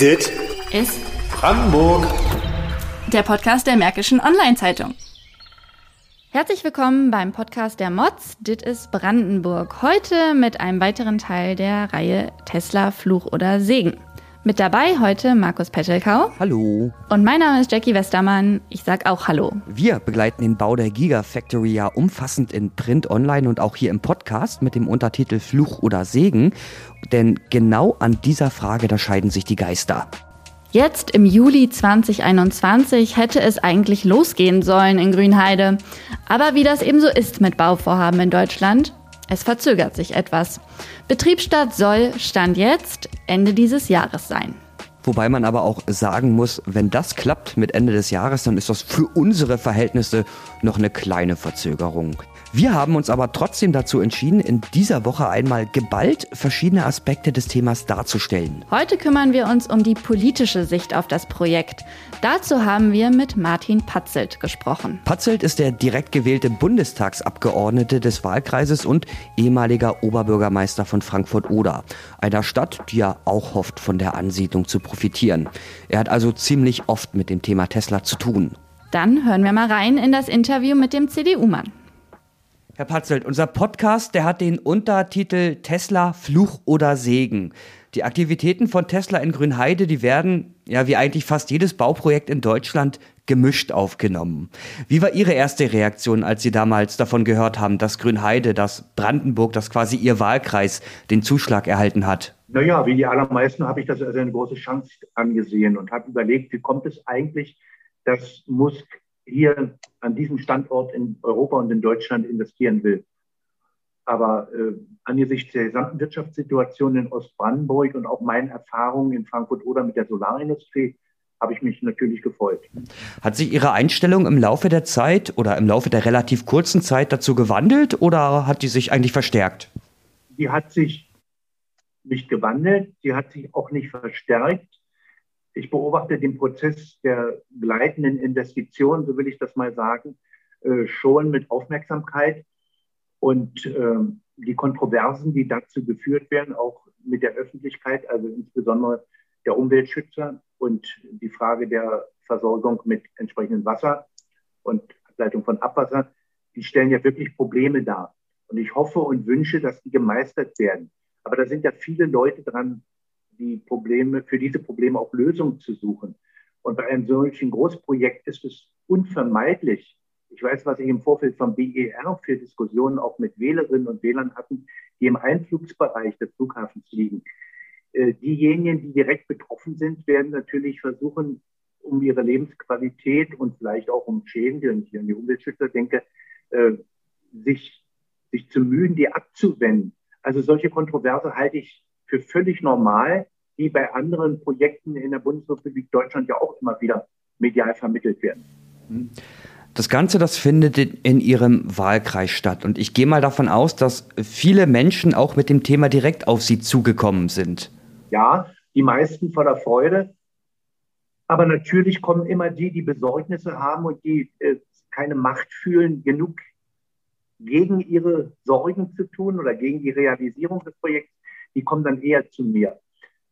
Dit ist Brandenburg. der Podcast der Märkischen Online-Zeitung. Herzlich willkommen beim Podcast der Mods. Dit ist Brandenburg. Heute mit einem weiteren Teil der Reihe Tesla Fluch oder Segen. Mit dabei heute Markus Pettelkau Hallo. und mein Name ist Jackie Westermann. Ich sag auch Hallo. Wir begleiten den Bau der Gigafactory ja umfassend in Print, Online und auch hier im Podcast mit dem Untertitel Fluch oder Segen. Denn genau an dieser Frage, da scheiden sich die Geister. Jetzt im Juli 2021 hätte es eigentlich losgehen sollen in Grünheide. Aber wie das eben so ist mit Bauvorhaben in Deutschland, es verzögert sich etwas. Betriebsstart soll Stand jetzt Ende dieses Jahres sein. Wobei man aber auch sagen muss, wenn das klappt mit Ende des Jahres, dann ist das für unsere Verhältnisse noch eine kleine Verzögerung. Wir haben uns aber trotzdem dazu entschieden, in dieser Woche einmal geballt verschiedene Aspekte des Themas darzustellen. Heute kümmern wir uns um die politische Sicht auf das Projekt. Dazu haben wir mit Martin Patzelt gesprochen. Patzelt ist der direkt gewählte Bundestagsabgeordnete des Wahlkreises und ehemaliger Oberbürgermeister von Frankfurt-Oder, einer Stadt, die ja auch hofft, von der Ansiedlung zu profitieren. Er hat also ziemlich oft mit dem Thema Tesla zu tun. Dann hören wir mal rein in das Interview mit dem CDU-Mann. Herr Patzelt, unser Podcast, der hat den Untertitel Tesla Fluch oder Segen. Die Aktivitäten von Tesla in Grünheide, die werden, ja wie eigentlich fast jedes Bauprojekt in Deutschland, gemischt aufgenommen. Wie war Ihre erste Reaktion, als Sie damals davon gehört haben, dass Grünheide, dass Brandenburg, dass quasi Ihr Wahlkreis den Zuschlag erhalten hat? Naja, wie die allermeisten habe ich das als eine große Chance angesehen und habe überlegt, wie kommt es eigentlich, dass Musk hier an diesem Standort in Europa und in Deutschland investieren will. Aber äh, angesichts der gesamten Wirtschaftssituation in Ostbrandenburg und auch meinen Erfahrungen in Frankfurt oder mit der Solarindustrie habe ich mich natürlich gefreut. Hat sich Ihre Einstellung im Laufe der Zeit oder im Laufe der relativ kurzen Zeit dazu gewandelt oder hat die sich eigentlich verstärkt? Die hat sich nicht gewandelt, sie hat sich auch nicht verstärkt. Ich beobachte den Prozess der gleitenden Investitionen, so will ich das mal sagen, äh, schon mit Aufmerksamkeit. Und ähm, die Kontroversen, die dazu geführt werden, auch mit der Öffentlichkeit, also insbesondere der Umweltschützer und die Frage der Versorgung mit entsprechendem Wasser und Ableitung von Abwasser, die stellen ja wirklich Probleme dar. Und ich hoffe und wünsche, dass die gemeistert werden. Aber da sind ja viele Leute dran, die Probleme, für diese Probleme auch Lösungen zu suchen. Und bei einem solchen Großprojekt ist es unvermeidlich. Ich weiß, was ich im Vorfeld vom BER für Diskussionen auch mit Wählerinnen und Wählern hatten, die im Einflugsbereich des Flughafens liegen. Äh, diejenigen, die direkt betroffen sind, werden natürlich versuchen, um ihre Lebensqualität und vielleicht auch um Schäden, wenn ich an die Umweltschützer denke, äh, sich, sich zu mühen, die abzuwenden. Also solche Kontroverse halte ich für völlig normal, die bei anderen Projekten in der Bundesrepublik Deutschland ja auch immer wieder medial vermittelt werden. Das Ganze, das findet in Ihrem Wahlkreis statt. Und ich gehe mal davon aus, dass viele Menschen auch mit dem Thema direkt auf Sie zugekommen sind. Ja, die meisten voller Freude. Aber natürlich kommen immer die, die Besorgnisse haben und die äh, keine Macht fühlen, genug gegen ihre Sorgen zu tun oder gegen die Realisierung des Projekts, die kommen dann eher zu mir.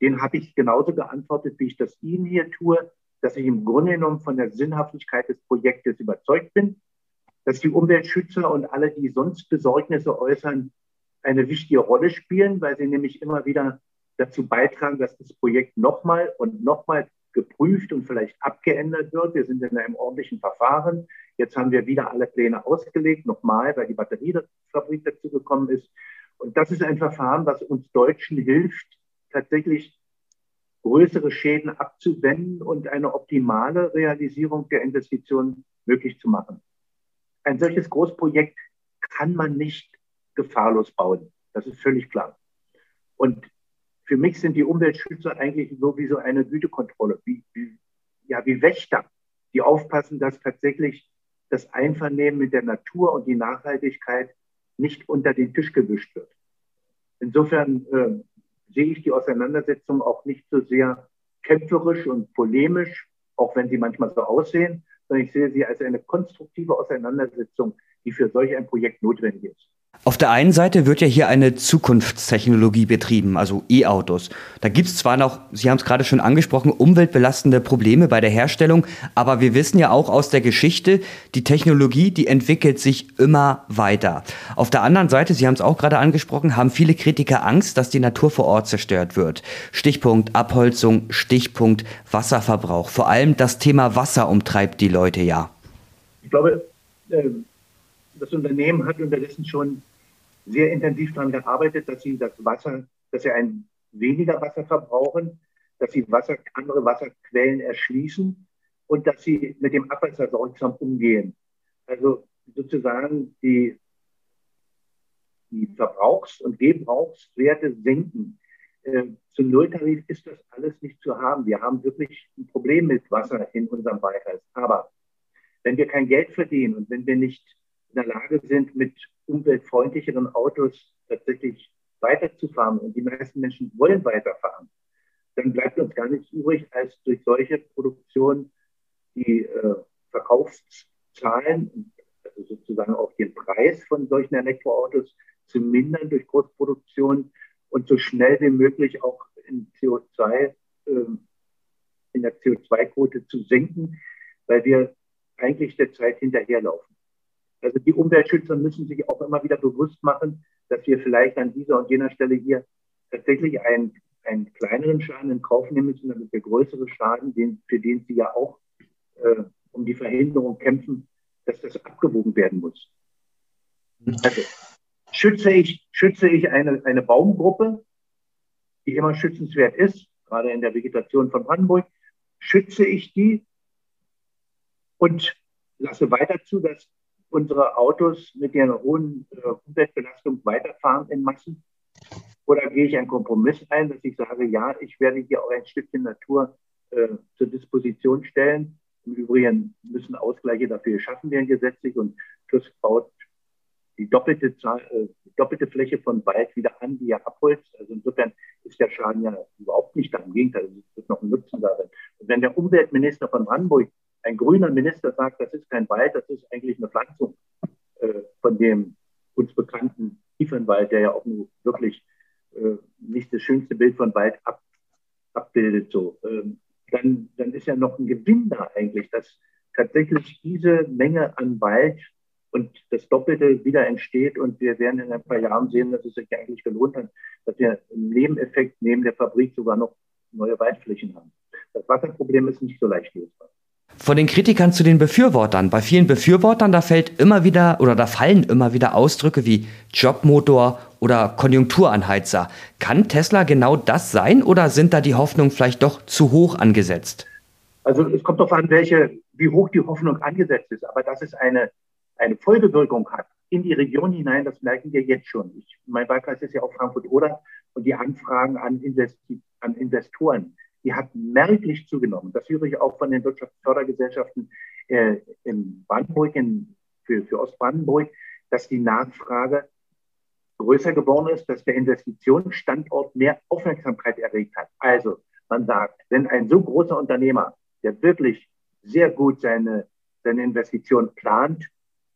Den habe ich genauso geantwortet, wie ich das Ihnen hier tue, dass ich im Grunde genommen von der Sinnhaftigkeit des Projektes überzeugt bin, dass die Umweltschützer und alle, die sonst Besorgnisse äußern, eine wichtige Rolle spielen, weil sie nämlich immer wieder dazu beitragen, dass das Projekt nochmal und nochmal geprüft und vielleicht abgeändert wird. Wir sind in einem ordentlichen Verfahren. Jetzt haben wir wieder alle Pläne ausgelegt, nochmal, weil die Batteriefabrik dazu gekommen ist. Und das ist ein Verfahren, was uns Deutschen hilft, tatsächlich größere Schäden abzuwenden und eine optimale Realisierung der Investitionen möglich zu machen. Ein solches Großprojekt kann man nicht gefahrlos bauen. Das ist völlig klar. Und für mich sind die Umweltschützer eigentlich so wie so eine Gütekontrolle, wie, wie, ja, wie Wächter, die aufpassen, dass tatsächlich das Einvernehmen mit der Natur und die Nachhaltigkeit nicht unter den Tisch gewischt wird. Insofern äh, sehe ich die Auseinandersetzung auch nicht so sehr kämpferisch und polemisch, auch wenn sie manchmal so aussehen, sondern ich sehe sie als eine konstruktive Auseinandersetzung, die für solch ein Projekt notwendig ist. Auf der einen Seite wird ja hier eine Zukunftstechnologie betrieben, also E-Autos. Da gibt es zwar noch, Sie haben es gerade schon angesprochen, umweltbelastende Probleme bei der Herstellung, aber wir wissen ja auch aus der Geschichte, die Technologie, die entwickelt sich immer weiter. Auf der anderen Seite, Sie haben es auch gerade angesprochen, haben viele Kritiker Angst, dass die Natur vor Ort zerstört wird. Stichpunkt Abholzung, Stichpunkt Wasserverbrauch. Vor allem das Thema Wasser umtreibt die Leute ja. Ich glaube, ähm, das Unternehmen hat unterdessen schon sehr intensiv daran gearbeitet, dass sie das Wasser, dass sie ein weniger Wasser verbrauchen, dass sie Wasser, andere Wasserquellen erschließen und dass sie mit dem Abwasser sorgsam umgehen. Also sozusagen die, die Verbrauchs- und Gebrauchswerte senken. Äh, zum Nulltarif ist das alles nicht zu haben. Wir haben wirklich ein Problem mit Wasser in unserem Wahlkreis. Aber wenn wir kein Geld verdienen und wenn wir nicht der Lage sind, mit umweltfreundlicheren Autos tatsächlich weiterzufahren und die meisten Menschen wollen weiterfahren, dann bleibt uns gar nichts übrig, als durch solche Produktion die äh, Verkaufszahlen, also sozusagen auch den Preis von solchen Elektroautos zu mindern durch Großproduktion und so schnell wie möglich auch in CO2, äh, in der CO2-Quote zu senken, weil wir eigentlich der Zeit hinterherlaufen. Also die Umweltschützer müssen sich auch immer wieder bewusst machen, dass wir vielleicht an dieser und jener Stelle hier tatsächlich einen, einen kleineren Schaden in Kauf nehmen müssen, damit der größere Schaden, den, für den sie ja auch äh, um die Verhinderung kämpfen, dass das abgewogen werden muss. Also schütze ich, schütze ich eine, eine Baumgruppe, die immer schützenswert ist, gerade in der Vegetation von Brandenburg, schütze ich die und lasse weiter zu, dass unsere Autos mit der hohen äh, Umweltbelastung weiterfahren in Massen? Oder gehe ich einen Kompromiss ein, dass ich sage, ja, ich werde hier auch ein Stückchen Natur äh, zur Disposition stellen. Im Übrigen müssen Ausgleiche dafür geschaffen werden gesetzlich und TÜV baut die doppelte, Zahl, äh, doppelte Fläche von Wald wieder an, die er abholzt. Also insofern ist der Schaden ja überhaupt nicht da. Im Gegenteil, es wird noch ein Nutzen darin. Und wenn der Umweltminister von Brandenburg ein grüner Minister sagt, das ist kein Wald, das ist eigentlich eine Pflanzung äh, von dem uns bekannten Kiefernwald, der ja auch nur wirklich äh, nicht das schönste Bild von Wald ab, abbildet, so, ähm, dann, dann ist ja noch ein Gewinn da eigentlich, dass tatsächlich diese Menge an Wald und das Doppelte wieder entsteht und wir werden in ein paar Jahren sehen, dass es sich eigentlich gelohnt hat, dass wir im Nebeneffekt neben der Fabrik sogar noch neue Waldflächen haben. Das Wasserproblem ist nicht so leicht lösbar. Von den Kritikern zu den Befürwortern. Bei vielen Befürwortern, da fällt immer wieder oder da fallen immer wieder Ausdrücke wie Jobmotor oder Konjunkturanheizer. Kann Tesla genau das sein oder sind da die Hoffnungen vielleicht doch zu hoch angesetzt? Also es kommt darauf an, welche, wie hoch die Hoffnung angesetzt ist. Aber dass es eine, eine Folgewirkung hat in die Region hinein, das merken wir jetzt schon. Ich, mein Wahlkreis ist ja auch Frankfurt-Oder und die Anfragen an, Investi an Investoren die hat merklich zugenommen. Das höre ich auch von den Wirtschaftsfördergesellschaften äh, in Brandenburg, in, für, für Ostbrandenburg, dass die Nachfrage größer geworden ist, dass der Investitionsstandort mehr Aufmerksamkeit erregt hat. Also man sagt, wenn ein so großer Unternehmer, der wirklich sehr gut seine, seine Investition plant,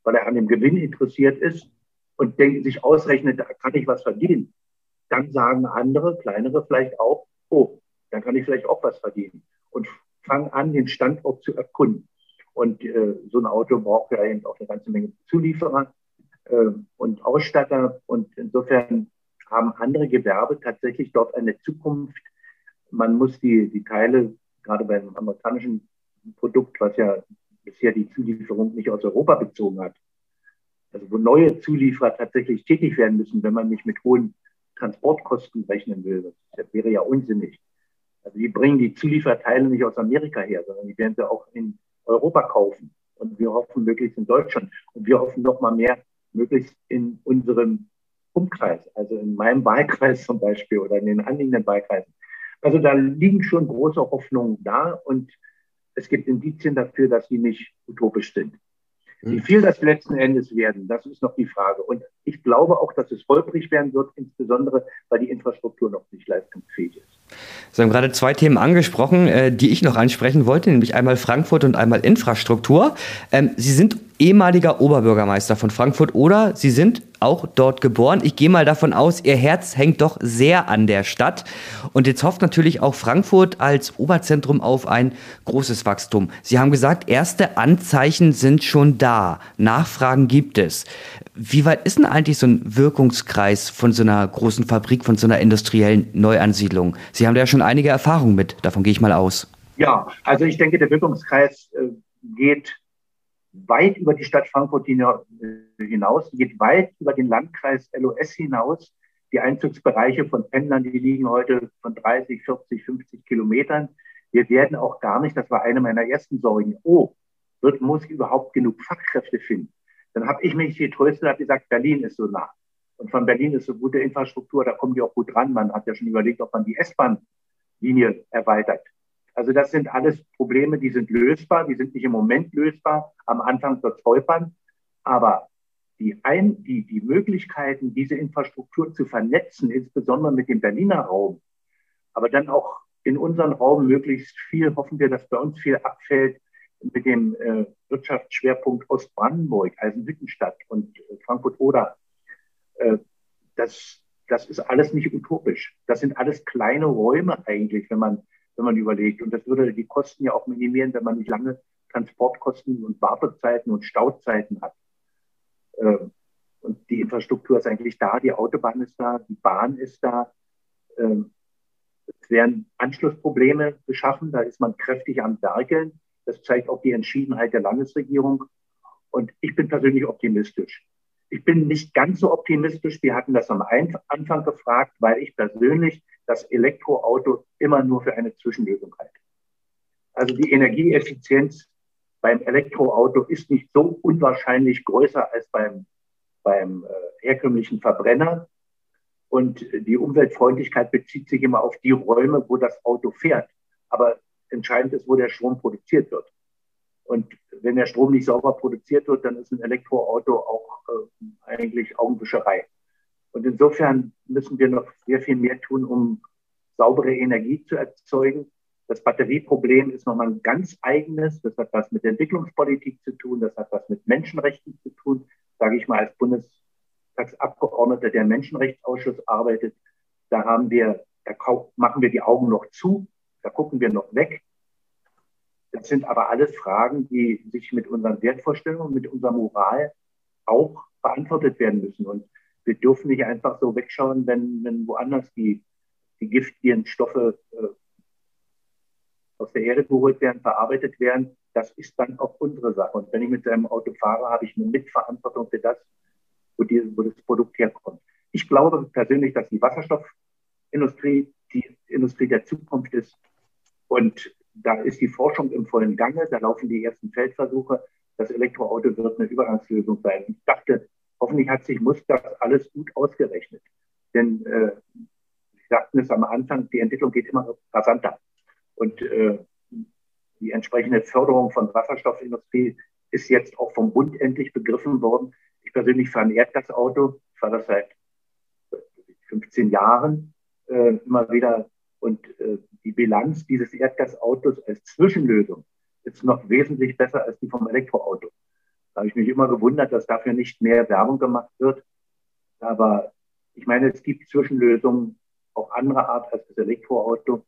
weil er an dem Gewinn interessiert ist und denkt, sich ausrechnet, da kann ich was verdienen, dann sagen andere, kleinere vielleicht auch, oh, dann kann ich vielleicht auch was verdienen. Und fange an, den Standort zu erkunden. Und äh, so ein Auto braucht ja eben auch eine ganze Menge Zulieferer äh, und Ausstatter. Und insofern haben andere Gewerbe tatsächlich dort eine Zukunft. Man muss die, die Teile, gerade beim amerikanischen Produkt, was ja bisher die Zulieferung nicht aus Europa bezogen hat, also wo neue Zulieferer tatsächlich tätig werden müssen, wenn man nicht mit hohen Transportkosten rechnen will. Das wäre ja unsinnig. Also die bringen die Zulieferteile nicht aus Amerika her, sondern die werden sie auch in Europa kaufen. Und wir hoffen möglichst in Deutschland. Und wir hoffen noch mal mehr möglichst in unserem Umkreis, also in meinem Wahlkreis zum Beispiel oder in den anliegenden Wahlkreisen. Also da liegen schon große Hoffnungen da und es gibt Indizien dafür, dass sie nicht utopisch sind. Wie viel das letzten Endes werden, das ist noch die Frage. Und ich glaube auch, dass es holprig werden wird, insbesondere weil die Infrastruktur noch nicht leistungsfähig ist. Sie haben gerade zwei Themen angesprochen, äh, die ich noch ansprechen wollte, nämlich einmal Frankfurt und einmal Infrastruktur. Ähm, Sie sind ehemaliger Oberbürgermeister von Frankfurt oder Sie sind auch dort geboren. Ich gehe mal davon aus, Ihr Herz hängt doch sehr an der Stadt. Und jetzt hofft natürlich auch Frankfurt als Oberzentrum auf ein großes Wachstum. Sie haben gesagt, erste Anzeichen sind schon da. Nachfragen gibt es. Wie weit ist denn eigentlich so ein Wirkungskreis von so einer großen Fabrik, von so einer industriellen Neuansiedlung? Sie haben da ja schon einige Erfahrungen mit. Davon gehe ich mal aus. Ja, also ich denke, der Wirkungskreis äh, geht weit über die Stadt Frankfurt hinaus, geht weit über den Landkreis LOS hinaus. Die Einzugsbereiche von Pendlern, die liegen heute von 30, 40, 50 Kilometern. Wir werden auch gar nicht, das war eine meiner ersten Sorgen, oh, wird, muss ich überhaupt genug Fachkräfte finden? Dann habe ich mich getröstet und habe gesagt, Berlin ist so nah. Und von Berlin ist so gute Infrastruktur, da kommen die auch gut ran. Man hat ja schon überlegt, ob man die S-Bahn-Linie erweitert. Also das sind alles Probleme, die sind lösbar, die sind nicht im Moment lösbar. Am Anfang wird es. Aber die, Ein die, die Möglichkeiten, diese Infrastruktur zu vernetzen, insbesondere mit dem Berliner Raum, aber dann auch in unseren Raum möglichst viel, hoffen wir, dass bei uns viel abfällt mit dem äh, Wirtschaftsschwerpunkt Ostbrandenburg, Eisenhüttenstadt und äh, Frankfurt-Oder. Äh, das, das ist alles nicht utopisch. Das sind alles kleine Räume eigentlich, wenn man wenn man überlegt. Und das würde die Kosten ja auch minimieren, wenn man nicht lange Transportkosten und Wartezeiten und Stauzeiten hat. Ähm, und die Infrastruktur ist eigentlich da, die Autobahn ist da, die Bahn ist da. Ähm, es werden Anschlussprobleme geschaffen, da ist man kräftig am Werkeln. Das zeigt auch die Entschiedenheit der Landesregierung. Und ich bin persönlich optimistisch. Ich bin nicht ganz so optimistisch. Wir hatten das am Anfang gefragt, weil ich persönlich das Elektroauto immer nur für eine Zwischenlösung halte. Also die Energieeffizienz beim Elektroauto ist nicht so unwahrscheinlich größer als beim, beim äh, herkömmlichen Verbrenner. Und die Umweltfreundlichkeit bezieht sich immer auf die Räume, wo das Auto fährt. Aber entscheidend ist, wo der Strom produziert wird. Und wenn der Strom nicht sauber produziert wird, dann ist ein Elektroauto auch äh, eigentlich Augenwischerei. Und insofern müssen wir noch sehr viel mehr tun, um saubere Energie zu erzeugen. Das Batterieproblem ist nochmal ein ganz eigenes. Das hat was mit Entwicklungspolitik zu tun. Das hat was mit Menschenrechten zu tun. Sage ich mal als Bundestagsabgeordneter, der Menschenrechtsausschuss arbeitet. Da haben wir, da machen wir die Augen noch zu. Da gucken wir noch weg. Das sind aber alles Fragen, die sich mit unseren Wertvorstellungen, mit unserer Moral auch beantwortet werden müssen. Und wir dürfen nicht einfach so wegschauen, wenn, wenn woanders die, die giftigen Stoffe äh, aus der Erde geholt werden, verarbeitet werden. Das ist dann auch unsere Sache. Und wenn ich mit einem Auto fahre, habe ich eine Mitverantwortung für das, wo, die, wo das Produkt herkommt. Ich glaube persönlich, dass die Wasserstoffindustrie die Industrie der Zukunft ist. Und da ist die Forschung im vollen Gange. Da laufen die ersten Feldversuche. Das Elektroauto wird eine Übergangslösung sein. Ich dachte, Hoffentlich hat sich Musk das alles gut ausgerechnet. Denn äh, Sie sagten es am Anfang, die Entwicklung geht immer rasanter. Und äh, die entsprechende Förderung von Wasserstoffindustrie ist jetzt auch vom Bund endlich begriffen worden. Ich persönlich fahre ein Erdgasauto. Ich fahre das seit 15 Jahren äh, immer wieder. Und äh, die Bilanz dieses Erdgasautos als Zwischenlösung ist noch wesentlich besser als die vom Elektroauto. Da habe ich mich immer gewundert, dass dafür nicht mehr Werbung gemacht wird. Aber ich meine, es gibt Zwischenlösungen auch anderer Art als das Elektroauto.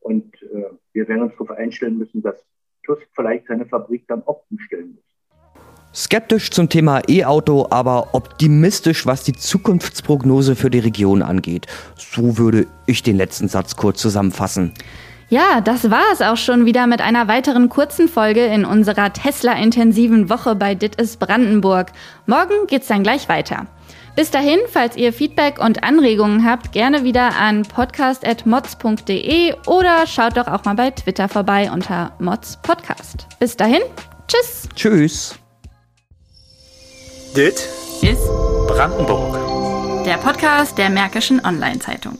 Und äh, wir werden uns darauf einstellen müssen, dass Tusk vielleicht seine Fabrik dann auch umstellen muss. Skeptisch zum Thema E-Auto, aber optimistisch, was die Zukunftsprognose für die Region angeht. So würde ich den letzten Satz kurz zusammenfassen. Ja, das war es auch schon wieder mit einer weiteren kurzen Folge in unserer Tesla-intensiven Woche bei Dittes Brandenburg. Morgen geht's dann gleich weiter. Bis dahin, falls ihr Feedback und Anregungen habt, gerne wieder an podcast.mods.de oder schaut doch auch mal bei Twitter vorbei unter Mods Podcast. Bis dahin, tschüss. Tschüss. Dit ist Brandenburg. Der Podcast der Märkischen Online-Zeitung.